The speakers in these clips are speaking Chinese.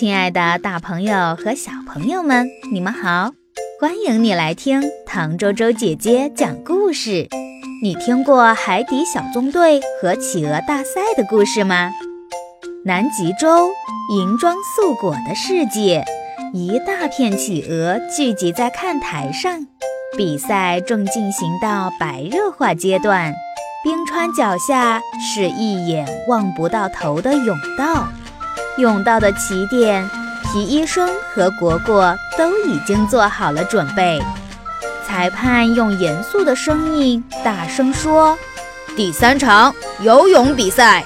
亲爱的，大朋友和小朋友们，你们好！欢迎你来听唐周周姐姐讲故事。你听过海底小纵队和企鹅大赛的故事吗？南极洲银装素裹的世界，一大片企鹅聚集在看台上，比赛正进行到白热化阶段。冰川脚下是一眼望不到头的甬道。甬道的起点，皮医生和果果都已经做好了准备。裁判用严肃的声音大声说：“第三场游泳比赛。”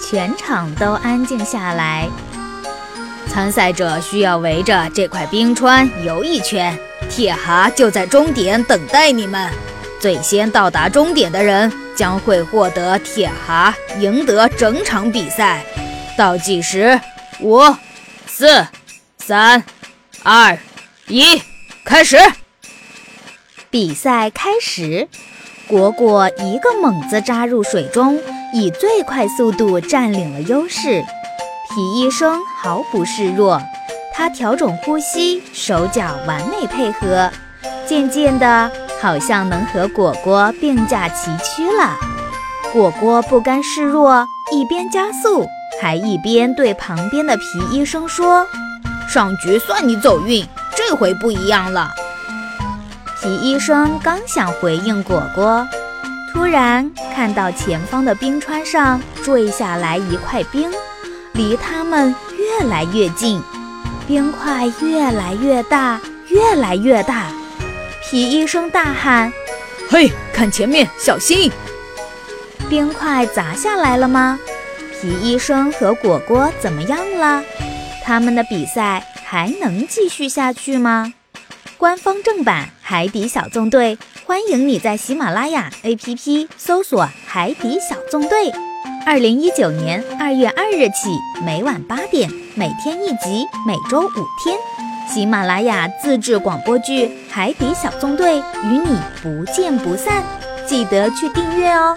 全场都安静下来。参赛者需要围着这块冰川游一圈，铁蛤就在终点等待你们。最先到达终点的人将会获得铁蛤，赢得整场比赛。倒计时，五、四、三、二、一，开始！比赛开始，果果一个猛子扎入水中，以最快速度占领了优势。皮医生毫不示弱，他调整呼吸，手脚完美配合，渐渐的，好像能和果果并驾齐驱了。果果不甘示弱，一边加速。还一边对旁边的皮医生说：“上局算你走运，这回不一样了。”皮医生刚想回应果果，突然看到前方的冰川上坠下来一块冰，离他们越来越近，冰块越来越大，越来越大。皮医生大喊：“嘿，看前面，小心！”冰块砸下来了吗？皮医生和果果怎么样了？他们的比赛还能继续下去吗？官方正版《海底小纵队》，欢迎你在喜马拉雅 APP 搜索《海底小纵队》。二零一九年二月二日起，每晚八点，每天一集，每周五天，喜马拉雅自制广播剧《海底小纵队》与你不见不散。记得去订阅哦。